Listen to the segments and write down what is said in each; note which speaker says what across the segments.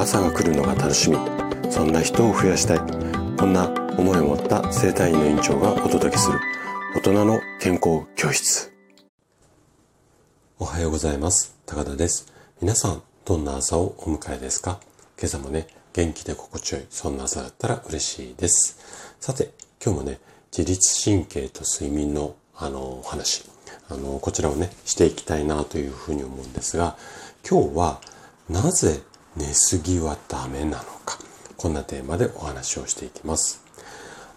Speaker 1: 朝が来るのが楽しみ。そんな人を増やしたい。こんな思いを持った生体院の院長がお届けする。大人の健康教室。おはようございます。高田です。皆さんどんな朝をお迎えですか？今朝もね元気で心地よいそんな朝だったら嬉しいです。さて今日もね自律神経と睡眠のあのお話あのこちらをねしていきたいなというふうに思うんですが今日はなぜ寝すぎはダメなのか。こんなテーマでお話をしていきます。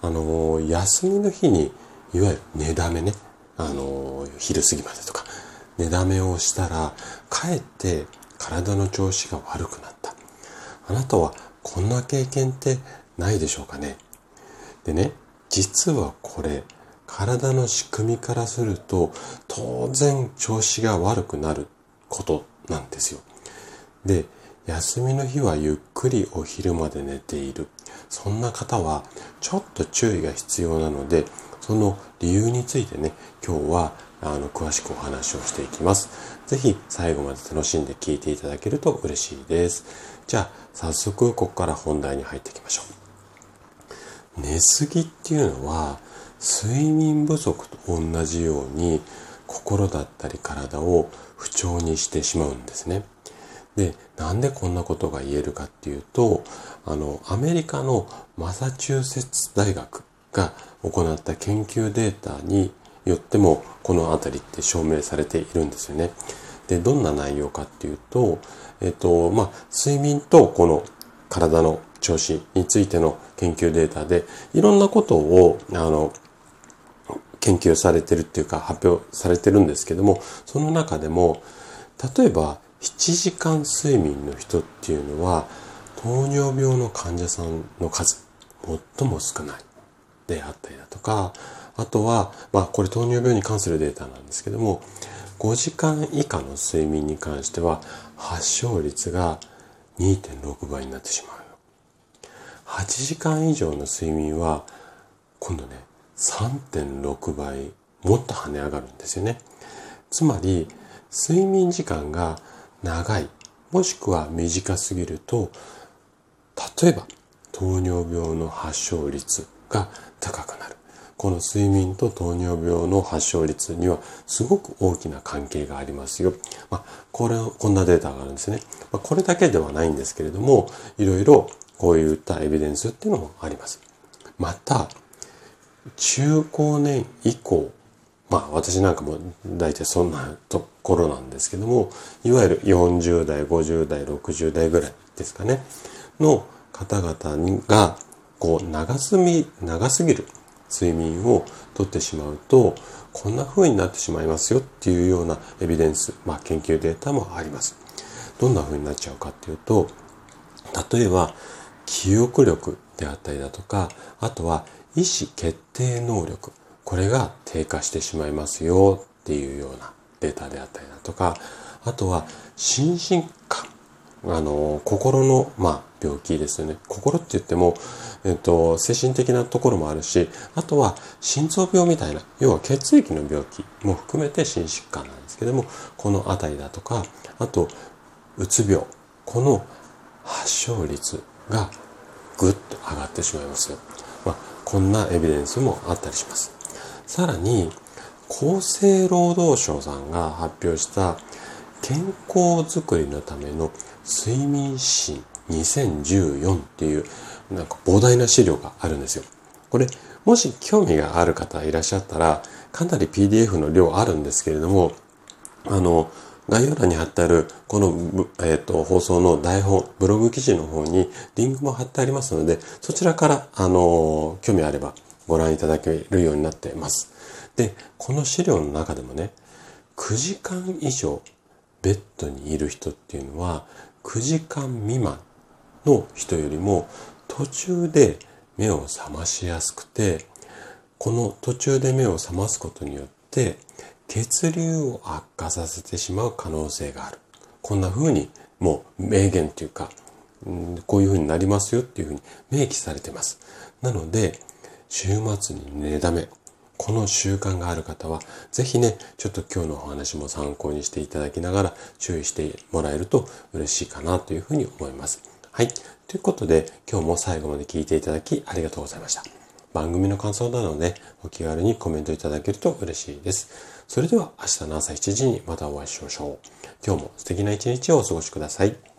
Speaker 1: あの休みの日にいわゆる寝だめね。あの昼過ぎまでとか寝だめをしたらかえって体の調子が悪くなった。あなたはこんな経験ってないでしょうかね。でね実はこれ体の仕組みからすると当然調子が悪くなることなんですよ。で休みの日はゆっくりお昼まで寝ているそんな方はちょっと注意が必要なのでその理由についてね今日はあの詳しくお話をしていきます。ぜひ最後まで楽しんで聞いていただけると嬉しいです。じゃあ早速ここから本題に入っていきましょう。寝すぎっていうのは睡眠不足と同じように心だったり体を不調にしてしまうんですね。で、なんでこんなことが言えるかっていうと、あの、アメリカのマサチューセッツ大学が行った研究データによってもこの辺りって証明されているんですよね。で、どんな内容かっていうと、えっと、まあ、睡眠とこの体の調子についての研究データで、いろんなことを、あの、研究されてるっていうか発表されてるんですけども、その中でも、例えば7時間睡眠の人っていうのは、糖尿病の患者さんの数、最も少ないであったりだとか、あとは、まあこれ糖尿病に関するデータなんですけども、5時間以下の睡眠に関しては発症率が2.6倍になってしまう。8時間以上の睡眠は今度ね、3.6倍もっと跳ね上がるんですよね。つまり、睡眠時間が長い、もしくは短すぎると、例えば糖尿病の発症率が高くなる。この睡眠と糖尿病の発症率にはすごく大きな関係がありますよ。まあ、これ、こんなデータがあるんですね。まあ、これだけではないんですけれども、いろいろこういったエビデンスっていうのもあります。また、中高年以降、まあ私なんかも大体そんなところなんですけども、いわゆる40代、50代、60代ぐらいですかね、の方々が、こう長すみ、長すぎる睡眠をとってしまうと、こんな風になってしまいますよっていうようなエビデンス、まあ研究データもあります。どんな風になっちゃうかっていうと、例えば、記憶力であったりだとか、あとは意思決定能力、これが低下してしまいますよっていうようなデータであったりだとか、あとは心身感、あの、心の、まあ、病気ですよね。心って言っても、えっと、精神的なところもあるし、あとは心臓病みたいな、要は血液の病気も含めて心疾患なんですけども、このあたりだとか、あと、うつ病、この発症率がぐっと上がってしまいます。まあ、こんなエビデンスもあったりします。さらに、厚生労働省さんが発表した健康づくりのための睡眠指針2014っていうなんか膨大な資料があるんですよ。これ、もし興味がある方いらっしゃったら、かなり PDF の量あるんですけれども、あの、概要欄に貼ってある、この、えっ、ー、と、放送の台本、ブログ記事の方にリンクも貼ってありますので、そちらから、あの、興味あればご覧いただけるようになっています。で、この資料の中でもね、9時間以上ベッドにいる人っていうのは、9時間未満の人よりも途中で目を覚ましやすくて、この途中で目を覚ますことによって血流を悪化させてしまう可能性がある。こんな風にもう明言っていうか、こういう風になりますよっていう風に明記されてます。なので、週末に寝だめ。この習慣がある方は、ぜひね、ちょっと今日のお話も参考にしていただきながら注意してもらえると嬉しいかなというふうに思います。はい。ということで、今日も最後まで聞いていただきありがとうございました。番組の感想などでお気軽にコメントいただけると嬉しいです。それでは明日の朝7時にまたお会いしましょう。今日も素敵な一日をお過ごしください。